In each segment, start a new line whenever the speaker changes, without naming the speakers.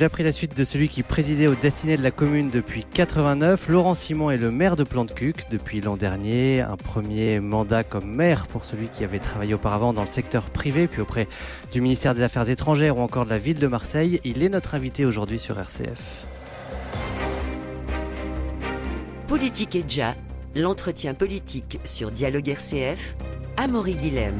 Il a pris la suite de celui qui présidait au destiné de la commune depuis 89. Laurent Simon est le maire de Plantecuc depuis l'an dernier. Un premier mandat comme maire pour celui qui avait travaillé auparavant dans le secteur privé, puis auprès du ministère des Affaires étrangères ou encore de la ville de Marseille. Il est notre invité aujourd'hui sur RCF.
Politique et déjà, l'entretien politique sur Dialogue RCF, Amaury Guilhem.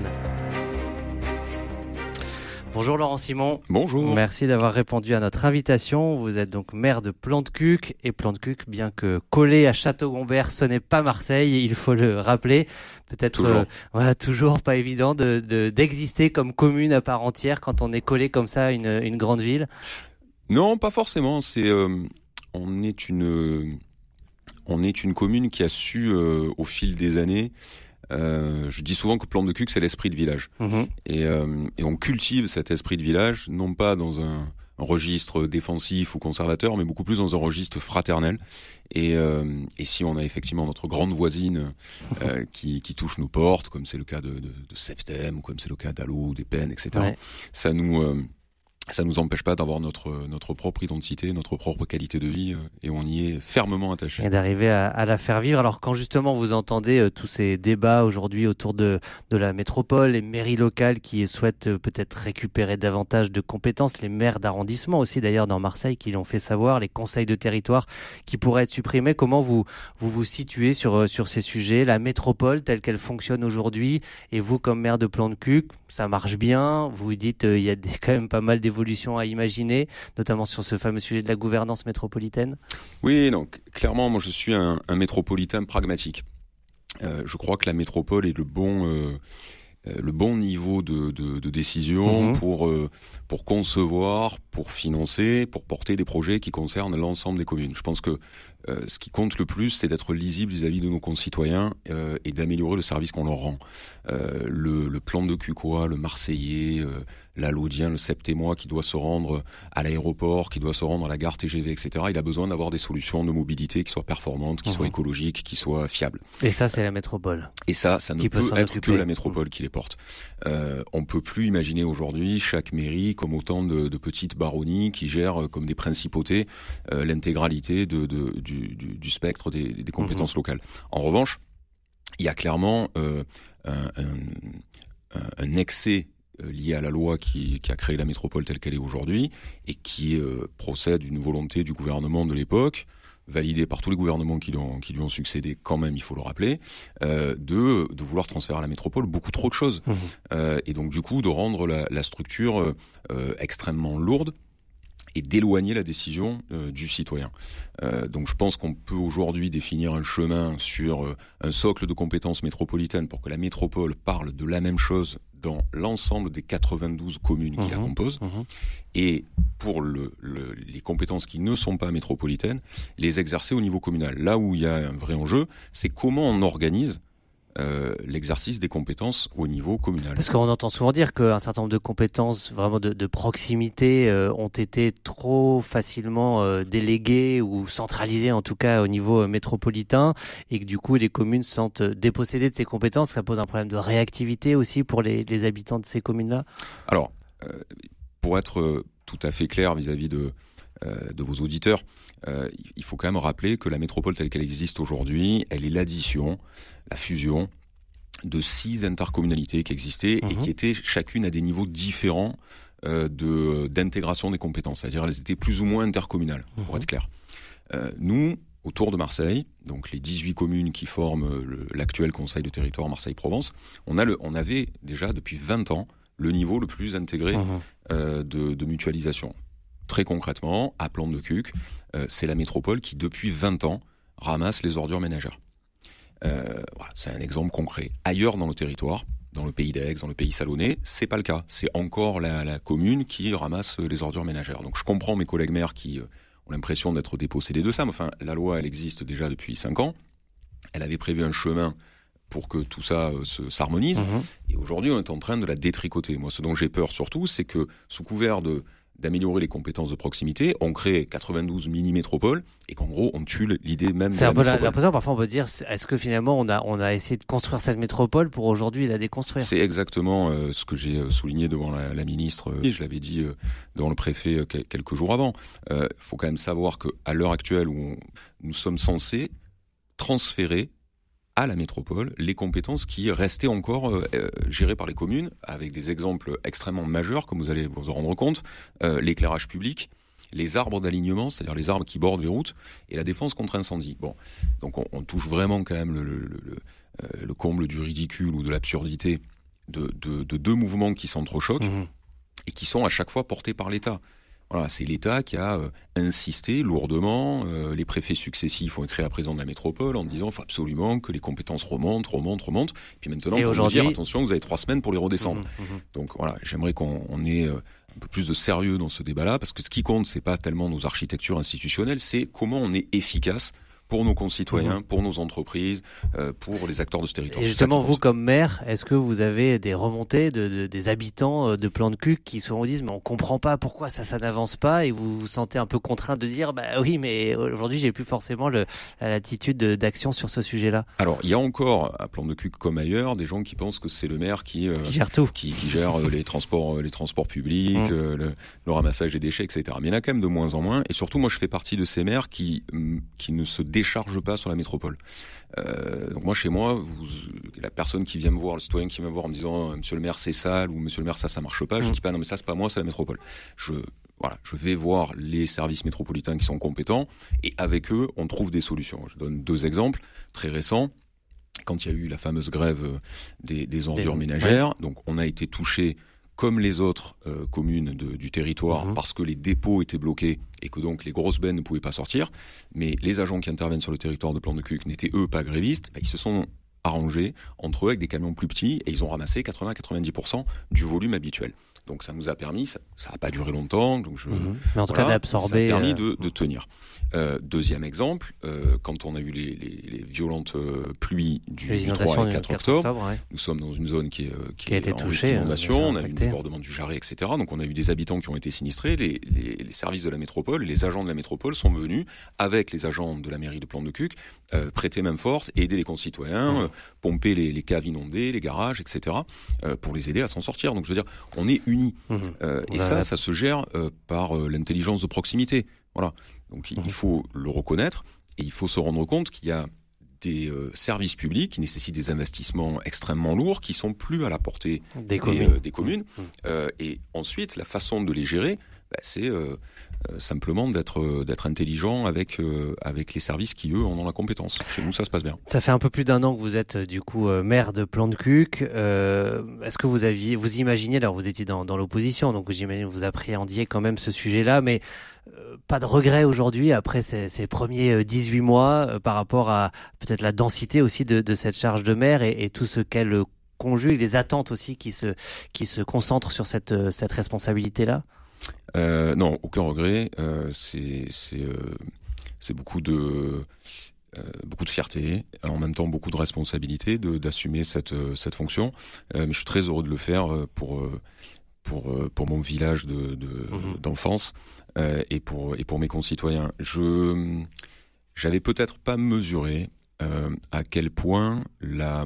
Bonjour Laurent Simon.
Bonjour.
Merci d'avoir répondu à notre invitation. Vous êtes donc maire de Plantecuc et Plantecuc, bien que collé à Château-Gombert, ce n'est pas Marseille, il faut le rappeler. Peut-être
toujours. Euh,
voilà, toujours pas évident de, d'exister comme commune à part entière quand on est collé comme ça à une, une grande ville.
Non, pas forcément. C'est euh, on est une on est une commune qui a su euh, au fil des années euh, je dis souvent que Plante de Cuc, c'est l'esprit de village. Mhm. Euh, et, on cultive cet esprit de village, non pas dans un, registre défensif ou conservateur, mais beaucoup plus dans un registre fraternel. Et, euh, si on a effectivement notre grande voisine qui, touche nos portes, comme c'est le cas de, de, Septem, ou comme c'est le cas d'Allo, des Peines, etc., ça nous ça nous empêche pas d'avoir notre notre propre identité, notre propre qualité de vie, euh, et on y est fermement attaché.
Et d'arriver à, la faire vivre. Alors quand justement vous entendez euh, tous ces débats aujourd'hui autour de de la métropole, les mairies locales qui souhaitent euh, peut-être récupérer davantage de compétences, les maires d'arrondissement aussi d'ailleurs dans Marseille qui l'ont fait savoir, les conseils de territoire qui pourraient être supprimés. Comment vous vous vous situez sur sur ces sujets, la métropole telle qu'elle fonctionne aujourd'hui, et vous comme maire de Plan de Cuc, ça marche bien? Vous dites il y a quand même pas mal d'évolutions à imaginer, notamment sur ce fameux sujet de la gouvernance métropolitaine?
Oui, donc clairement, moi je suis un, métropolitain pragmatique. Euh, je crois que la métropole est le bon, euh, euh, le bon niveau de, décision mhm. pour, pour concevoir, pour financer, pour porter des projets qui concernent l'ensemble des communes. Je pense que ce qui compte le plus, c'est d'être lisible vis-à-vis de nos concitoyens et d'améliorer le service qu'on leur rend. Le, le, plan de Cucois, le Marseillais, l'Alaudien, le septémois qui doit se rendre à l'aéroport, qui doit se rendre à la gare TGV, etc. Il a besoin d'avoir des solutions de mobilité qui soient performantes, qui soient mhm. écologiques, qui soient fiables.
Et ça, c'est la métropole.
Et ça, ça ne peut, être que la métropole qui les porte. On peut plus imaginer aujourd'hui chaque mairie comme autant de, petites baronnies qui gèrent euh, comme des principautés euh, l'intégralité de, du, spectre des, compétences mhm. locales. En revanche, il y a clairement euh, un, un, excès lié à la loi qui, a créé la métropole telle qu'elle est aujourd'hui et qui euh, procède d'une volonté du gouvernement de l'époque validée par tous les gouvernements qui lui ont, qui lui ont succédé quand même, il faut le rappeler, euh, de, de vouloir transférer à la métropole beaucoup trop de choses. Mmh. et donc du coup de rendre la, structure extrêmement lourde et d'éloigner la décision du citoyen. donc je pense qu'on peut aujourd'hui définir un chemin sur un socle de compétences métropolitaines pour que la métropole parle de la même chose dans l'ensemble des 92 communes qui la mhm. composent. Mhm. Et pour le, les compétences qui ne sont pas métropolitaines, les exercer au niveau communal. Là où il y a un vrai enjeu, c'est comment on organise euh, l'exercice des compétences au niveau communal.
Parce qu'on entend souvent dire qu'un certain nombre de compétences vraiment de, proximité euh, ont été trop facilement euh, déléguées ou centralisées en tout cas au niveau métropolitain et que du coup les communes sont dépossédées de ces compétences. Ça pose un problème de réactivité aussi pour les, habitants de ces communes-là?
Alors, pour être tout à fait clair vis-à-vis de, de vos auditeurs, il faut quand même rappeler que la métropole telle qu'elle existe aujourd'hui, elle est l'addition la fusion de six intercommunalités qui existaient et mhm. qui étaient chacune à des niveaux différents euh, de d'intégration des compétences. C'est-à-dire elles étaient plus ou moins intercommunales, pour mhm. être clair. Euh, nous, autour de Marseille, donc les 18 communes qui forment l'actuel Conseil de territoire Marseille-Provence, on, a le, on avait déjà depuis 20 ans le niveau le plus intégré mhm. euh, de, de, mutualisation. Très concrètement, à Plante de Cuc, c'est la métropole qui depuis 20 ans ramasse les ordures ménagères. Euh, c'est un exemple concret. Ailleurs dans le territoire, dans le pays d'Aix, dans le pays salonné, c'est pas le cas. C'est encore la, commune qui ramasse les ordures ménagères. Donc je comprends mes collègues maires qui euh, ont l'impression d'être dépossédés de ça, mais enfin la loi elle existe déjà depuis 5 ans. Elle avait prévu un chemin pour que tout ça euh, s'harmonise. Mhm. Et aujourd'hui, on est en train de la détricoter. Moi, ce dont j'ai peur surtout, c'est que sous couvert de d'améliorer les compétences de proximité, on crée 92 mini-métropoles et qu'en gros, on tue l'idée même
C'est un peu l'impression, parfois on peut dire, est-ce que finalement on a, on a essayé de construire cette métropole pour aujourd'hui la déconstruire?
C'est exactement euh, ce que j'ai euh, souligné devant la, la ministre, et je l'avais dit devant le préfet quelques jours avant. Il faut quand même savoir qu'à l'heure actuelle où nous sommes censés transférer à la métropole les compétences qui restaient encore euh, euh, gérées par les communes, avec des exemples extrêmement majeurs, comme vous allez vous en rendre compte, euh, l'éclairage public, les arbres d'alignement, c'est-à-dire les arbres qui bordent les routes, et la défense contre incendie. Bon, donc on, touche vraiment quand même le, comble du ridicule ou de l'absurdité de, deux mouvements qui s'entrechoquent mmh. et qui sont à chaque fois portés par l'État. Voilà, c'est l'État qui a euh, insisté lourdement. Euh, les préfets successifs ont écrit à la présidente de la métropole en disant faut absolument que les compétences remontent, remontent, remontent. Puis maintenant, on dire attention, vous avez trois semaines pour les redescendre. Mmh, mmh, mmh. Donc voilà, j'aimerais qu'on ait euh, un peu plus de sérieux dans ce débat-là, parce que ce qui compte, c'est pas tellement nos architectures institutionnelles, c'est comment on est efficace pour nos concitoyens, mhm. pour nos entreprises, euh, pour les acteurs de ce territoire.
Et justement, vous comme maire, est-ce que vous avez des remontées de, des habitants euh, de Plan de Cuc qui se disent mais on comprend pas pourquoi ça ça n'avance pas et vous vous sentez un peu contraint de dire bah oui mais aujourd'hui j'ai plus forcément l'attitude d'action sur ce sujet-là.
Alors il y a encore à Plan de Cuc comme ailleurs des gens qui pensent que c'est le maire qui,
euh, gère tout,
qui, gère les transports les transports publics, mm. le, le, ramassage des déchets etc. Mais il y en a quand même de moins en moins et surtout moi je fais partie de ces maires qui mm, qui ne se décharge pas sur la métropole. Euh, donc moi chez moi, vous, la personne qui vient me voir, le citoyen qui vient me voir en me disant Monsieur le maire c'est sale ou Monsieur le maire ça ça marche pas, je mmh. dis pas non mais ça c'est pas moi, c'est la métropole. Je voilà, je vais voir les services métropolitains qui sont compétents et avec eux on trouve des solutions. Je donne deux exemples très récents quand il y a eu la fameuse grève des, des ordures ménagères. Donc on a été touché comme les autres euh, communes du territoire, mhm. parce que les dépôts étaient bloqués et que donc les grosses bennes ne pouvaient pas sortir. Mais les agents qui interviennent sur le territoire de Plan de Cuc n'étaient eux pas grévistes. Ben, ils se sont arrangés entre eux avec des camions plus petits et ils ont ramassé 80-90% du volume habituel. Donc ça nous a permis, ça n'a pas duré longtemps, donc je,
mhm. mais en tout cas d'absorber,
ça a permis euh, de, tenir. Euh, deuxième exemple, euh, quand on a eu les, les, violentes pluies du, 3 et 4, octobre, nous sommes dans une zone qui, est,
qui, a été touchée,
inondation, on a eu le débordement du Jarret, etc. Donc on a eu des habitants qui ont été sinistrés, les, services de la métropole, les agents de la métropole sont venus avec les agents de la mairie de Plan de Cuc prêter main forte, aider les concitoyens, pomper les, caves inondées, les garages, etc. pour les aider à s'en sortir. Donc je veux dire, on est une Mhm. Euh, et ça, ça se gère euh, par euh, l'intelligence de proximité. Voilà. Donc il mhm. faut le reconnaître et il faut se rendre compte qu'il y a des services publics qui nécessitent des investissements extrêmement lourds, qui sont plus à la portée
des, communes.
Des communes. Mhm. et ensuite, la façon de les gérer, bah, c'est euh, euh, simplement d'être euh, d'être intelligent avec avec les services qui eux en ont la compétence. Chez nous, ça se passe bien.
Ça fait un peu plus d'un an que vous êtes du coup maire de Plan de Cuc. Est-ce que vous aviez vous imaginez alors vous étiez dans, l'opposition donc j'imagine vous appréhendiez quand même ce sujet-là, mais pas de regret aujourd'hui après ces, ces, premiers 18 mois par rapport à peut-être la densité aussi de, cette charge de maire et, et tout ce qu'elle conjugue, les attentes aussi qui se qui se concentrent sur cette cette responsabilité-là?
Euh, non, aucun regret. Euh, c'est euh, c'est beaucoup de beaucoup de fierté, en même temps beaucoup de responsabilité d'assumer cette cette fonction. mais je suis très heureux de le faire pour pour pour mon village de mhm. d'enfance et pour et pour mes concitoyens. Je j'avais peut-être pas mesuré à quel point la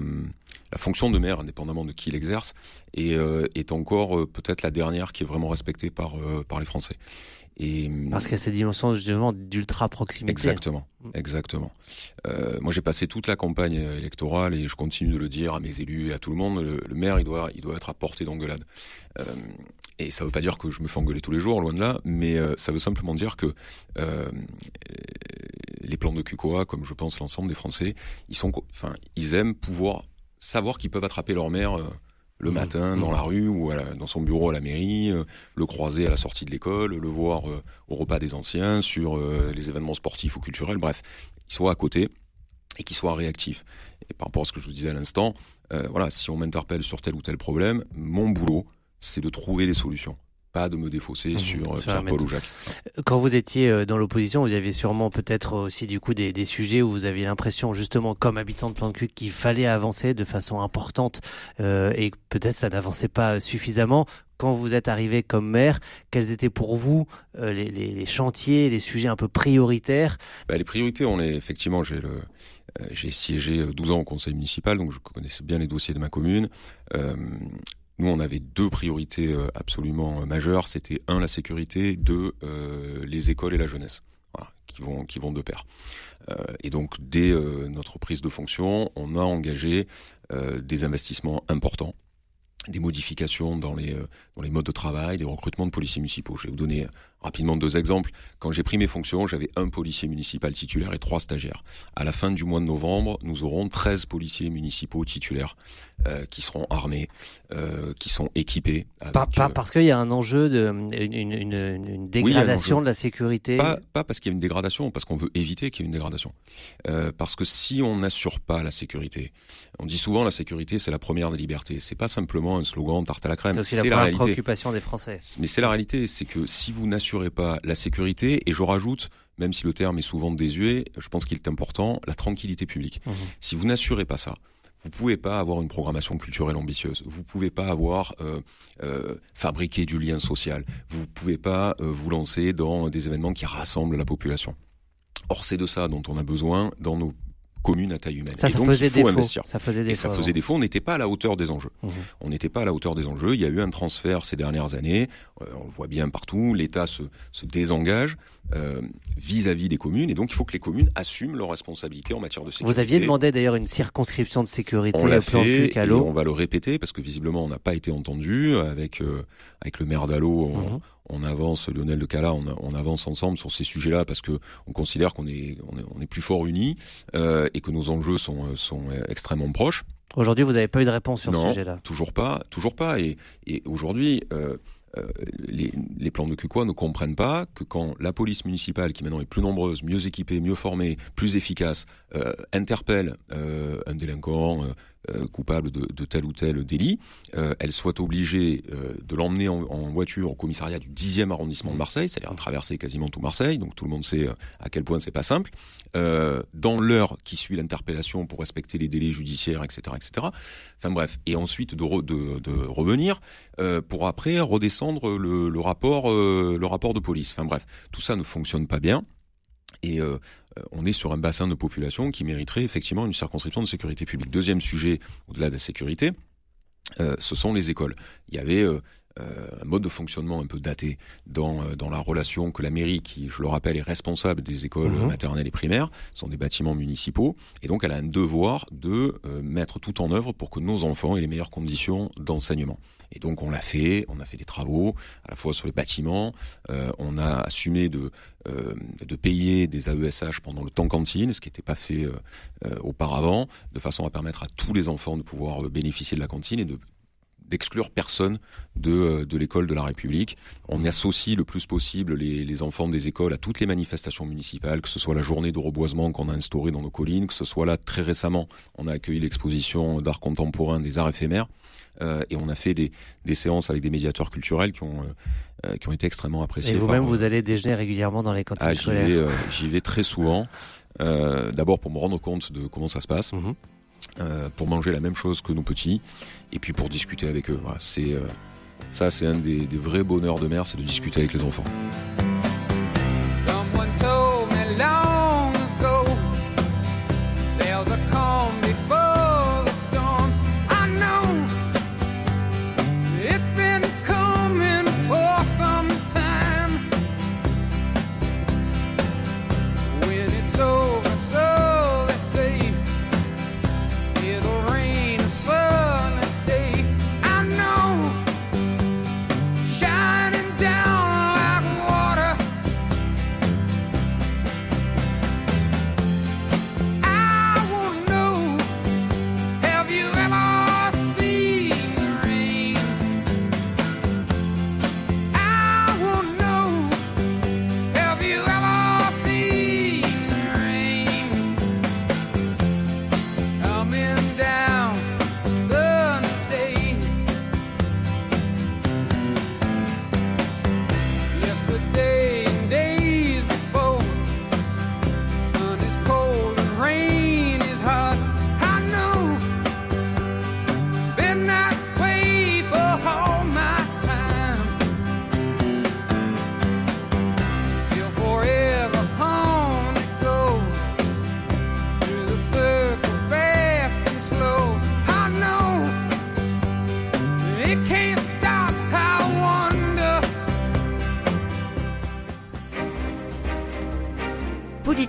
la fonction de maire, indépendamment de qui l'exerce, est, euh, est encore euh, peut-être la dernière qui est vraiment respectée par, euh, par les Français.
Et, Parce qu'il y a cette dimension justement d'ultra proximité.
Exactement, mm. exactement. moi, j'ai passé toute la campagne électorale et je continue de le dire à mes élus et à tout le monde. Le, maire, il doit, il doit être à portée d'engueulade. et ça ne veut pas dire que je me fais engueuler tous les jours, loin de là, mais ça veut simplement dire que les plans de QCOA, comme je pense l'ensemble des Français, ils sont, enfin, ils aiment pouvoir savoir qu'ils peuvent attraper leur mère euh, le mmh. matin dans mmh. la rue ou dans son bureau à la mairie, euh, le croiser à la sortie de l'école, le voir euh, au repas des anciens, sur les événements sportifs ou culturels, bref, qu'ils soient à côté et qu'ils soient réactifs. Et par rapport à ce que je vous disais à l'instant, voilà, si on m'interpelle sur tel ou tel problème, mon boulot, c'est de trouver les solutions pas de me défausser mmh, sur Pierre-Paul ou Jacques.
Quand vous étiez euh, dans l'opposition, vous aviez sûrement peut-être aussi du coup des, des, sujets où vous aviez l'impression justement, comme habitant de Plan de Cul, qu'il fallait avancer de façon importante euh, et peut-être ça n'avançait pas suffisamment. quand vous êtes arrivé comme maire, quels étaient pour vous euh, les, chantiers, les sujets un peu prioritaires?
Bah, Les priorités, on est effectivement, j'ai le, euh, j'ai siégé 12 ans au conseil municipal, donc je connaissais bien les dossiers de ma commune. Euh, nous, on avait deux priorités absolument majeures. C'était un, la sécurité, deux, les écoles et la jeunesse, qui vont qui vont de pair. et donc, dès notre prise de fonction, on a engagé des investissements importants des modifications dans les, euh, dans les modes de travail, des recrutements de policiers municipaux. Je vais vous donner rapidement deux exemples. Quand j'ai pris mes fonctions, j'avais un policier municipal titulaire et trois stagiaires. À la fin du mois de novembre, nous aurons 13 policiers municipaux titulaires euh, qui seront armés, euh, qui sont équipés.
pas, parce qu'il y a un enjeu de une, une, dégradation de la sécurité.
Pas, pas parce qu'il y a une dégradation, parce qu'on veut éviter qu'il y ait une dégradation. parce que si on n'assure pas la sécurité, on dit souvent la sécurité c'est la première des libertés. C'est pas simplement un slogan tarte à la crème.
C'est la, la préoccupation des Français.
Mais c'est la réalité, c'est que si vous n'assurez pas la sécurité, et je rajoute, même si le terme est souvent désuet, je pense qu'il est important, la tranquillité publique. Mmh. Si vous n'assurez pas ça, vous pouvez pas avoir une programmation culturelle ambitieuse. Vous pouvez pas avoir euh, euh, fabriqué du lien social. Vous pouvez pas euh, vous lancer dans des événements qui rassemblent la population. Or, c'est de ça dont on a besoin dans nos commune à taille humaine.
Ça, ça faisait défaut. Ça faisait défaut.
ça faisait défaut. On n'était pas à la hauteur des enjeux. Mmh. On n'était pas à la hauteur des enjeux. Il y a eu un transfert ces dernières années. Euh, on le voit bien partout. L'État se, se, désengage euh, vis-à-vis des communes. Et donc, il faut que les communes assument leurs responsabilités en matière de sécurité.
Vous aviez demandé d'ailleurs une circonscription de sécurité
on l'a fait, et on va le répéter parce que visiblement, on n'a pas été entendu avec, euh, avec le maire d'Allo. Mmh on avance, Lionel de Cala, on, avance ensemble sur ces sujets-là parce que on considère qu'on est, on est, plus fort unis euh, et que nos enjeux sont, sont extrêmement proches.
Aujourd'hui, vous n'avez pas eu de réponse sur ce sujet-là
Toujours pas, toujours pas. Et, et aujourd'hui, euh, euh, les, les, plans de QQA ne comprennent pas que quand la police municipale, qui maintenant est plus nombreuse, mieux équipée, mieux formée, plus efficace, interpelle un délinquant, euh, coupable de, de, tel ou tel délit, euh, elle soit obligée euh, de l'emmener en, en, voiture au commissariat du 10e arrondissement de Marseille, c'est-à-dire à traverser quasiment tout Marseille, donc tout le monde sait à quel point c'est pas simple, dans l'heure qui suit l'interpellation pour respecter les délais judiciaires, etc., etc. Enfin bref, et ensuite de, de, de revenir pour après redescendre le, le rapport, le rapport de police. Enfin bref, tout ça ne fonctionne pas bien. Et euh, on est sur un bassin de population qui mériterait effectivement une circonscription de sécurité publique. Deuxième sujet, au-delà de la sécurité, euh, ce sont les écoles. Il y avait un mode de fonctionnement un peu daté dans, dans la relation que la mairie, qui, je le rappelle, est responsable des écoles mhm. maternelles et primaires, sont des bâtiments municipaux, et donc elle a un devoir de mettre tout en œuvre pour que nos enfants aient les meilleures conditions d'enseignement. Et donc on l'a fait, on a fait des travaux à la fois sur les bâtiments, euh, on a assumé de, euh, de payer des AESH pendant le temps cantine, ce qui n'était pas fait euh, auparavant, de façon à permettre à tous les enfants de pouvoir bénéficier de la cantine et de d'exclure personne de, de l'école de la République. On associe le plus possible les, les, enfants des écoles à toutes les manifestations municipales, que ce soit la journée de reboisement qu'on a instaurée dans nos collines, que ce soit là très récemment, on a accueilli l'exposition d'art contemporain des arts éphémères. Euh, et on a fait des, des, séances avec des médiateurs culturels qui ont, euh, euh, qui ont été extrêmement appréciés.
Et vous-même, vous allez déjeuner régulièrement dans les cantines ah, scolaires
J'y vais, très souvent. D'abord pour me rendre compte de comment ça se passe. Mhm. pour manger la même chose que nos petits, et puis pour discuter avec eux. C'est ça, c'est un des, vrais bonheurs de mère, c'est de discuter avec les enfants.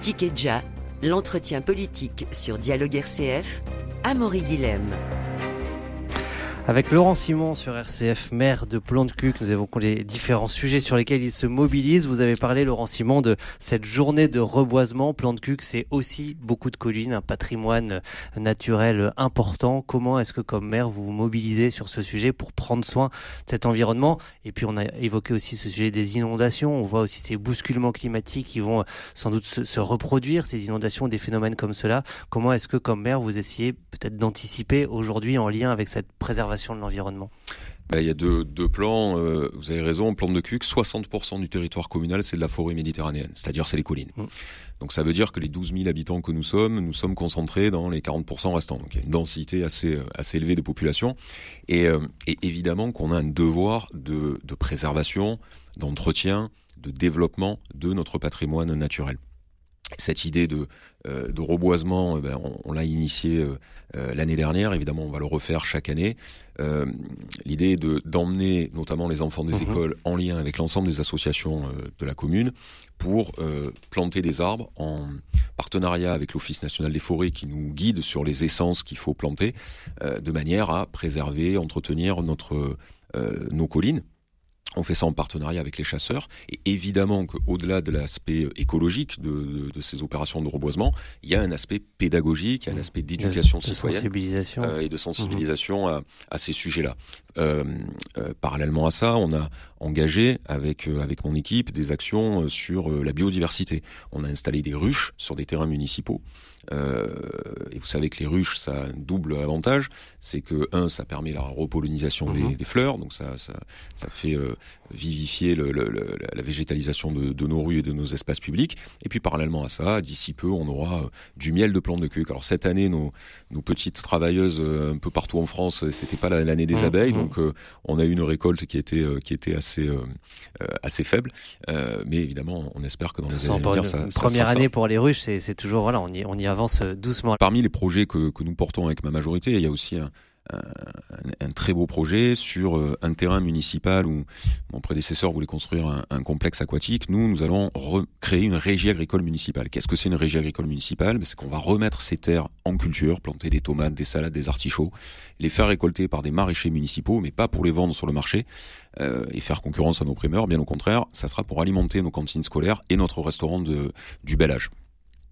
Politique l'entretien politique sur Dialogue RCF, Amaury Guilhem.
Avec Laurent Simon sur RCF, maire de Plantecuc, nous évoquons les différents sujets sur lesquels il se mobilise. Vous avez parlé, Laurent Simon, de cette journée de reboisement. Plantecuc, c'est aussi beaucoup de collines, un patrimoine naturel important. Comment est-ce que, comme maire, vous vous mobilisez sur ce sujet pour prendre soin de cet environnement? Et puis, on a évoqué aussi ce sujet des inondations. On voit aussi ces bousculements climatiques qui vont sans doute se reproduire, ces inondations, des phénomènes comme cela. Comment est-ce que, comme maire, vous essayez peut-être d'anticiper aujourd'hui en lien avec cette préservation de l'environnement
ben, il y a deux, deux plans, euh, vous avez raison, plan de Cuc, 60% du territoire communal, c'est de la forêt méditerranéenne, c'est-à-dire c'est les collines. Mm. Donc ça veut dire que les 12 000 habitants que nous sommes, nous sommes concentrés dans les 40% restants. Donc il y a une densité assez, euh, assez élevée de population. Et, euh, et évidemment qu'on a un devoir de, de préservation, d'entretien, de développement de notre patrimoine naturel cette idée de, euh, de reboisement, eh ben, on, l'a initié euh, euh, l'année dernière. Évidemment, on va le refaire chaque année. L'idée est de d'emmener notamment les enfants des mhm. écoles en lien avec l'ensemble des associations de la commune pour planter des arbres en partenariat avec l'Office national des forêts qui nous guide sur les essences qu'il faut planter, de manière à préserver, entretenir notre nos collines on fait ça en partenariat avec les chasseurs. Et évidemment qu'au-delà de l'aspect écologique de, ces opérations de reboisement, il y a un aspect pédagogique, il y a un aspect d'éducation citoyenne
sensibilisation.
Euh, et de sensibilisation à, à, ces sujets-là. Euh, euh, parallèlement à ça, on a engagé avec avec mon équipe des actions sur la biodiversité. On a installé des ruches sur des terrains municipaux. Et vous savez que les ruches, ça a un double avantage, c'est que un, ça permet la repollinisation des, mhm. des, fleurs, donc ça ça, ça fait vivifier le, le, la végétalisation de, de, nos rues et de nos espaces publics. Et puis parallèlement à ça, d'ici peu, on aura du miel de plante de cuc. Alors cette année, nos, nos petites travailleuses un peu partout en France, c'était pas l'année des mmh, abeilles, mmh. donc euh, on a eu une récolte qui était euh, qui était assez euh, assez faible, mais évidemment, on espère que dans les années à venir, ça,
première année pour les ruches, c'est toujours voilà, on y on y doucement.
Parmi les projets que nous portons avec ma majorité, il y a aussi un très beau projet sur euh, un terrain municipal où mon prédécesseur voulait construire un, complexe aquatique. Nous, nous allons recréer une régie agricole municipale. Qu'est-ce que c'est une régie agricole municipale? Ben, C'est qu'on va remettre ces terres en culture, planter des tomates, des salades, des artichauts, les faire récolter par des maraîchers municipaux, mais pas pour les vendre sur le marché euh, et faire concurrence à nos primeurs. Bien au contraire, ça sera pour alimenter nos cantines scolaires et notre restaurant du bel âge.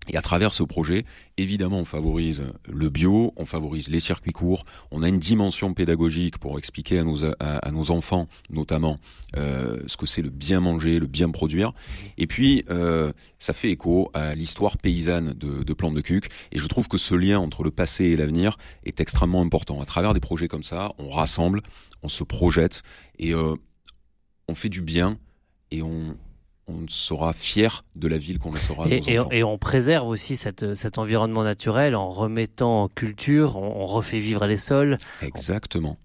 Et à travers ce projet, évidemment, on favorise le bio, on favorise les circuits courts, on a une dimension pédagogique pour expliquer à nos, à, nos enfants, notamment, euh, ce que c'est le bien manger, le bien produire. Et puis, euh, ça fait écho à l'histoire paysanne de, de Plante de Cuc. Et je trouve que ce lien entre le passé et l'avenir est extrêmement important. À travers des projets comme ça, on rassemble, on se projette et euh, on fait du bien et on, on sera fier de la ville qu'on laissera
et, et, on préserve aussi cette, cet environnement naturel en remettant en culture, on, refait vivre les sols.
Exactement.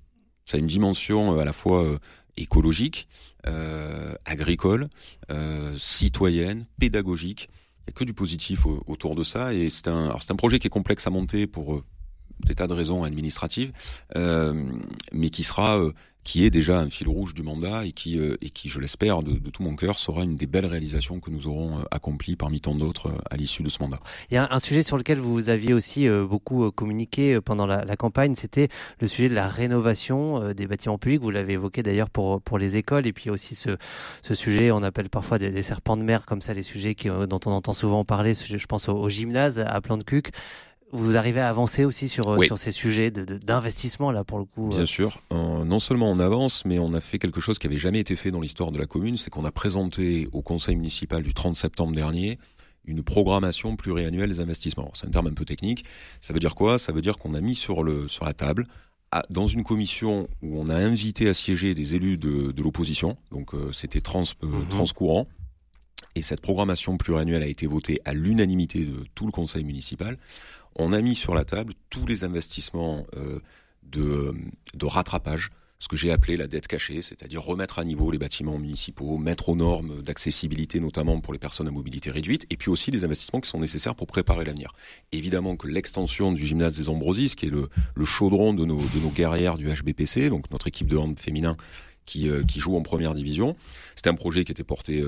Ça a une dimension euh, à la fois euh, écologique, euh, agricole, euh, citoyenne, pédagogique. Il n'y a que du positif autour de ça. Et c'est un, un projet qui est complexe à monter pour des tas de raisons administratives, mais qui sera qui est déjà un fil rouge du mandat et qui, euh, et qui je l'espère, de, tout mon cœur, sera une des belles réalisations que nous aurons euh, accomplies parmi tant d'autres euh, à l'issue de ce mandat.
Il y a un sujet sur lequel vous aviez aussi beaucoup communiqué pendant la, campagne, c'était le sujet de la rénovation des bâtiments publics. Vous l'avez évoqué d'ailleurs pour, pour les écoles et puis aussi ce, ce sujet, on appelle parfois des, serpents de mer comme ça, les sujets qui, dont on entend souvent parler, je pense au, gymnase à Plan de Cuc vous arrivez à avancer aussi sur, euh, sur ces sujets d'investissement, là, pour le coup
Bien euh. sûr. non seulement on avance, mais on a fait quelque chose qui avait jamais été fait dans l'histoire de la commune, c'est qu'on a présenté au conseil municipal du 30 septembre dernier une programmation pluriannuelle des investissements. C'est un terme un peu technique. Ça veut dire quoi? Ça veut dire qu'on a mis sur, le, sur la table dans une commission où on a invité à siéger des élus de, de l'opposition, donc euh, c'était trans, mhm. transcourant, et cette programmation pluriannuelle a été votée à l'unanimité de tout le conseil municipal on a mis sur la table tous les investissements euh, de, rattrapage, ce que j'ai appelé la dette cachée, c'est-à-dire remettre à niveau les bâtiments municipaux, mettre aux normes d'accessibilité notamment pour les personnes à mobilité réduite, et puis aussi les investissements qui sont nécessaires pour préparer l'avenir. Évidemment que l'extension du gymnase des Ambrosies, qui est le, chaudron de nos, guerrières du HBPC, donc notre équipe de hand féminin, qui, qui jouent en première division. C'était un projet qui était porté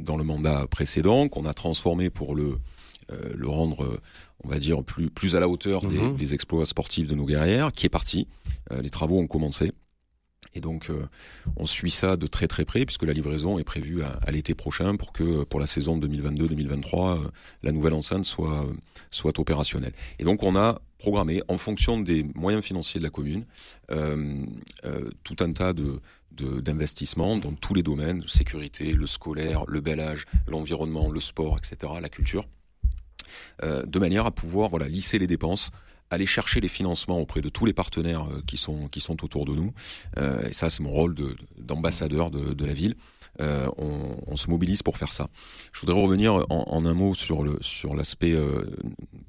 dans le mandat précédent, qu'on a transformé pour le rendre on va dire plus plus à la hauteur des, mhm. des, exploits sportifs de nos guerrières, qui est parti. les travaux ont commencé. Et donc, euh, on suit ça de très très près puisque la livraison est prévue à, l'été prochain pour que pour la saison 2022-2023, euh, la nouvelle enceinte soit soit opérationnelle. Et donc, on a programmé en fonction des moyens financiers de la commune euh, tout un tas de d'investissements dans tous les domaines, sécurité, le scolaire, le bel âge, l'environnement, le sport, etc., la culture, de manière à pouvoir voilà lisser les dépenses aller chercher les financements auprès de tous les partenaires euh, qui sont qui sont autour de nous. Euh, et ça, c'est mon rôle d'ambassadeur de, de, la ville. Euh, on, on, se mobilise pour faire ça. Je voudrais revenir en, en un mot sur le sur l'aspect euh,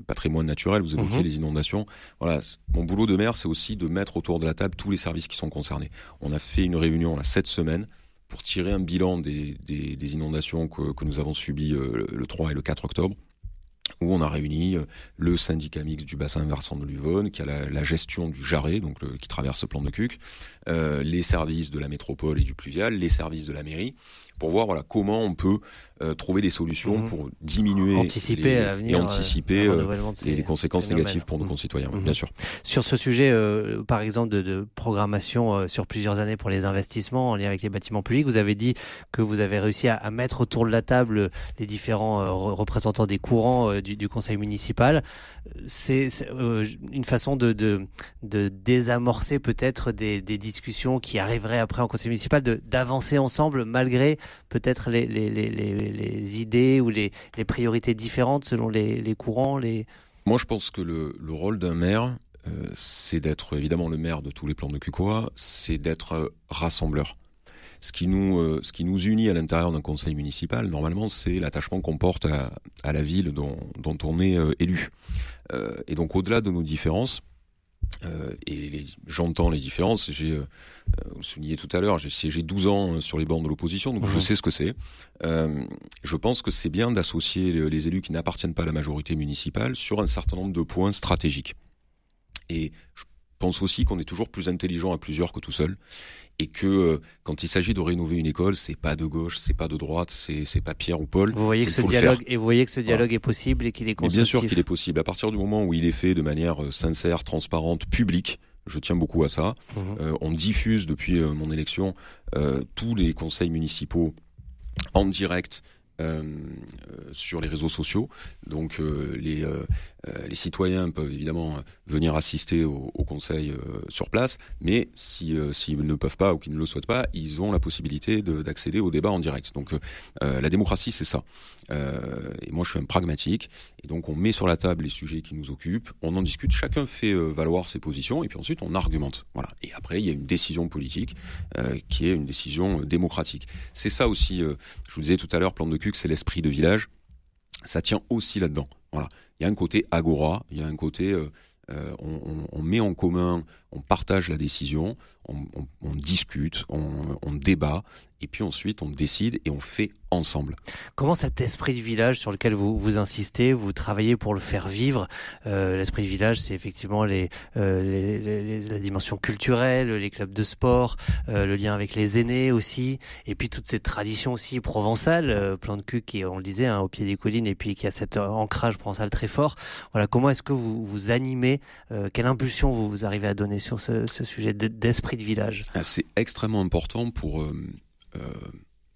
patrimoine naturel. Vous évoquez mhm. les inondations. Voilà, mon boulot de maire, c'est aussi de mettre autour de la table tous les services qui sont concernés. On a fait une réunion là cette semaine pour tirer un bilan des, des, des inondations que, que, nous avons subies le 3 et le 4 octobre où on a réuni euh, le syndicat mixte du bassin versant de l'Uvonne, qui a la, gestion du Jarret, donc qui traverse le plan de Cuc, euh, les services de la métropole et du pluvial, les services de la mairie, pour voir voilà comment on peut euh, trouver des solutions mhm. pour diminuer
anticiper
les,
à et
anticiper euh, les conséquences négatives pour nos mhm. concitoyens, bien mhm. sûr.
Sur ce sujet, euh, par exemple, de, de programmation sur plusieurs années pour les investissements en lien avec les bâtiments publics, vous avez dit que vous avez réussi à, à mettre autour de la table les différents représentants des courants du, du, conseil municipal. C'est une façon de, de, de désamorcer peut-être des, des discussions qui arriveraient après en conseil municipal, d'avancer ensemble malgré peut-être les, les, les, les, idées ou les, priorités différentes selon les, courants les...
Moi, je pense que le, le rôle d'un maire, euh, c'est d'être évidemment le maire de tous les plans de Cucois, c'est d'être euh, rassembleur. Ce qui nous, euh, ce qui nous unit à l'intérieur d'un conseil municipal, normalement, c'est l'attachement qu'on porte à, la ville dont on est élu. et donc, au-delà de nos différences, euh, et j'entends les différences. J'ai, euh, vous le soulignez tout à l'heure, j'ai siégé 12 ans euh, sur les bancs de l'opposition, donc je mhm. sais ce que c'est. Euh, je pense que c'est bien d'associer les élus qui n'appartiennent pas à la majorité municipale sur un certain nombre de points stratégiques. Et je pense aussi qu'on est toujours plus intelligent à plusieurs que tout seul et que euh, quand il s'agit de rénover une école, c'est pas de gauche, c'est pas de droite, c'est c'est pas Pierre ou Paul.
Vous voyez que ce dialogue et vous voyez que ce dialogue est possible et qu'il est constructif.
bien sûr qu'il est possible. À partir du moment où il est fait de manière euh, sincère, transparente, publique, je tiens beaucoup à ça. Mhm. Euh, on diffuse depuis mon élection tous les conseils municipaux en direct euh, sur les réseaux sociaux. Donc euh, les, les citoyens peuvent évidemment venir assister au, conseil sur place, mais si s'ils ne peuvent pas ou qu'ils ne le souhaitent pas, ils ont la possibilité d'accéder au débat en direct. Donc la démocratie, c'est ça. et moi, je suis un pragmatique, et donc on met sur la table les sujets qui nous occupent, on en discute, chacun fait valoir ses positions, et puis ensuite on argumente. Voilà. Et après, il y a une décision politique qui est une décision démocratique. C'est ça aussi. je vous disais tout à l'heure, plan de c'est l'esprit de village. Ça tient aussi là-dedans. Il y a un côté agora, il y a un côté euh, euh, on, met en commun, on partage la décision, on, discute, on, débat, et puis ensuite on décide et on fait ensemble.
Comment cet esprit de village sur lequel vous, vous insistez, vous travaillez pour le faire vivre euh, L'esprit de village, c'est effectivement euh, la dimension culturelle, les clubs de sport, euh, le lien avec les aînés aussi, et puis toute cette tradition aussi provençale, plan de cul qui, on le disait, hein, au pied des collines, et puis qui a cet ancrage provençal très fort. Voilà, comment est-ce que vous vous animez Quelle impulsion vous, vous arrivez à donner sur ce sujet d'esprit de village
ah, C'est extrêmement important pour euh,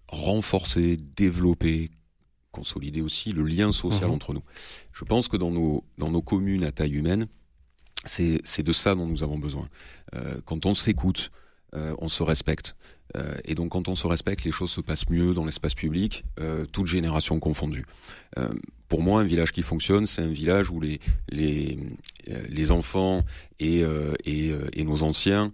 renforcer, développer, consolider aussi le lien social mhm. entre nous. Je pense que dans nos, dans nos communes à taille humaine, c'est de ça dont nous avons besoin. Euh, quand on s'écoute, euh, on se respecte. et donc quand on se respecte, les choses se passent mieux dans l'espace public, toutes générations confondues. Pour moi, un village qui fonctionne, c'est un village où les, les, les enfants et, et, et nos anciens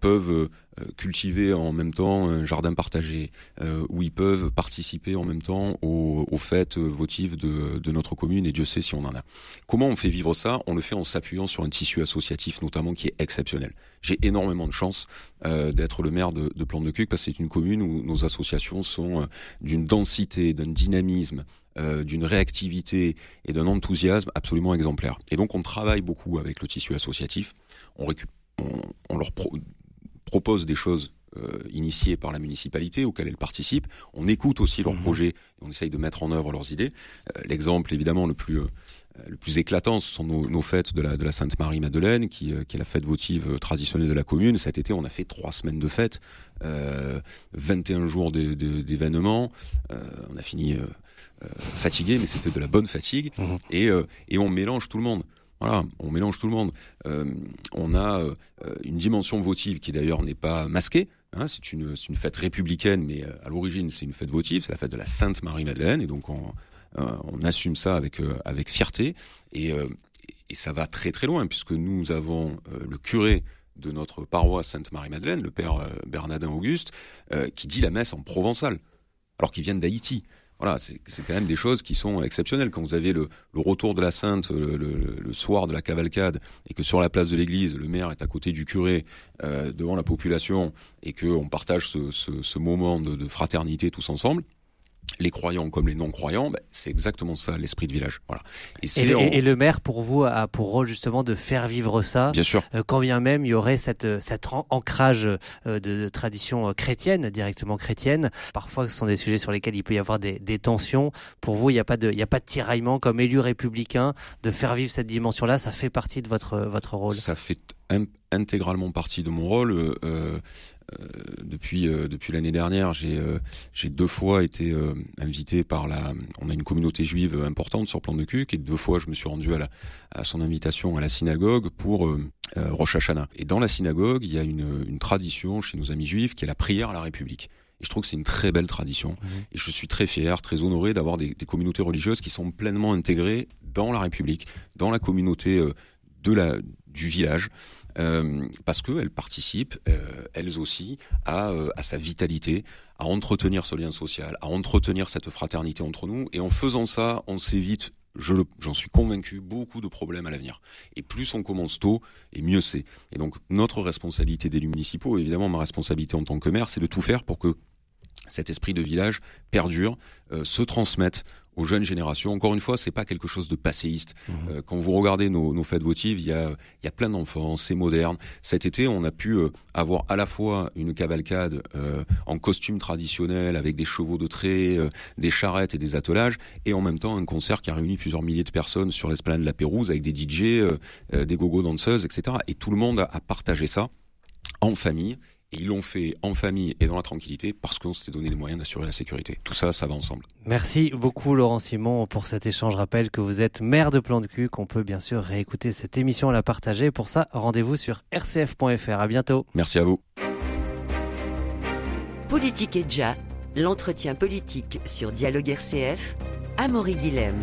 peuvent euh, cultiver en même temps un jardin partagé, euh, où ils peuvent participer en même temps aux, aux fêtes votives de, de, notre commune, et Dieu sait si on en a. Comment on fait vivre ça? On le fait en s'appuyant sur un tissu associatif notamment qui est exceptionnel. J'ai énormément de chance euh, d'être le maire de, de Plan de Cuc parce que c'est une commune où nos associations sont euh, d'une densité, d'un dynamisme, euh, d'une réactivité et d'un enthousiasme absolument exemplaire. Et donc on travaille beaucoup avec le tissu associatif. On récupère on, on, leur pro propose des choses initiés par la municipalité auxquels elles participent. On écoute aussi leurs mmh. projets et on essaye de mettre en œuvre leurs idées. L'exemple évidemment le plus le plus éclatant, ce sont nos, fêtes de la, de la Sainte Marie Madeleine, qui, qui, est la fête votive traditionnelle de la commune. Cet été, on a fait trois semaines de fêtes, 21 jours d'événements. on a fini fatigué, mais c'était de la bonne fatigue. Mmh. Et, et on mélange tout le monde. Voilà, on mélange tout le monde. Euh, on a euh, une dimension votive qui d'ailleurs n'est pas masquée. Hein, c'est une, une, fête républicaine, mais euh, à l'origine c'est une fête votive, c'est la fête de la Sainte Marie-Madeleine, et donc on, on, assume ça avec, avec fierté. Et, et, ça va très très loin, puisque nous avons le curé de notre paroisse Sainte-Marie-Madeleine, le père Bernardin Auguste, qui dit la messe en provençal, alors qu'il vient d'Haïti voilà, c'est quand même des choses qui sont exceptionnelles. Quand vous avez le, retour de la Sainte le, soir de la cavalcade et que sur la place de l'église, le maire est à côté du curé euh, devant la population et qu'on partage ce, moment de, fraternité tous ensemble, les croyants comme les non-croyants, ben, c'est exactement ça l'esprit de village. Voilà.
Et, le, maire, pour vous, a pour rôle justement de faire vivre ça.
Bien sûr.
Euh, quand bien même il y aurait cette, cet ancrage euh, de, tradition euh, chrétienne, directement chrétienne. Parfois, ce sont des sujets sur lesquels il peut y avoir des, tensions. Pour vous, il n'y a pas de, il a pas de tiraillement comme élu républicain de faire vivre cette dimension-là. Ça fait partie de votre votre rôle.
Ça fait intégralement partie de mon rôle. Euh, depuis euh, depuis l'année dernière, j'ai euh, j'ai deux fois été invité par la. On a une communauté juive importante sur Plan de Cuc et deux fois je me suis rendu à la à son invitation à la synagogue pour Rosh Hashanah. Et dans la synagogue, il y a une, une tradition chez nos amis juifs qui est la prière à la République. Et je trouve que c'est une très belle tradition. Mmh. Et je suis très fier, très honoré d'avoir des, des, communautés religieuses qui sont pleinement intégrées dans la République, dans la communauté de la, du village. Euh, parce qu'elles participent, euh, elles aussi, à, euh, à, sa vitalité, à entretenir ce lien social, à entretenir cette fraternité entre nous. Et en faisant ça, on s'évite, j'en suis convaincu, beaucoup de problèmes à l'avenir. Et plus on commence tôt, et mieux c'est. Et donc notre responsabilité d'élus municipaux, évidemment ma responsabilité en tant que maire, c'est de tout faire pour que cet esprit de village perdure, se transmette aux jeunes générations. Encore une fois, c'est pas quelque chose de passéiste. Mmh. Euh, quand vous regardez nos, nos, fêtes votives, il y a, il y a plein d'enfants, c'est moderne. Cet été, on a pu euh, avoir à la fois une cavalcade euh, en costume traditionnel avec des chevaux de trait, des charrettes et des attelages, et en même temps un concert qui a réuni plusieurs milliers de personnes sur l'esplanade de la Pérouse avec des DJ, des gogo danseuses, etc. Et tout le monde a partagé ça en famille ils l'ont fait en famille et dans la tranquillité parce qu'on s'était donné les moyens d'assurer la sécurité. Tout ça, ça va ensemble.
Merci beaucoup Laurent Simon pour cet échange. Je rappelle que vous êtes maire de Plan de Cul, qu'on peut bien sûr réécouter cette émission et la partager. Pour ça, rendez-vous sur rcf.fr. À bientôt.
Merci à vous.
Politique et déjà, l'entretien politique sur Dialogue RCF, Amaury Guilhem.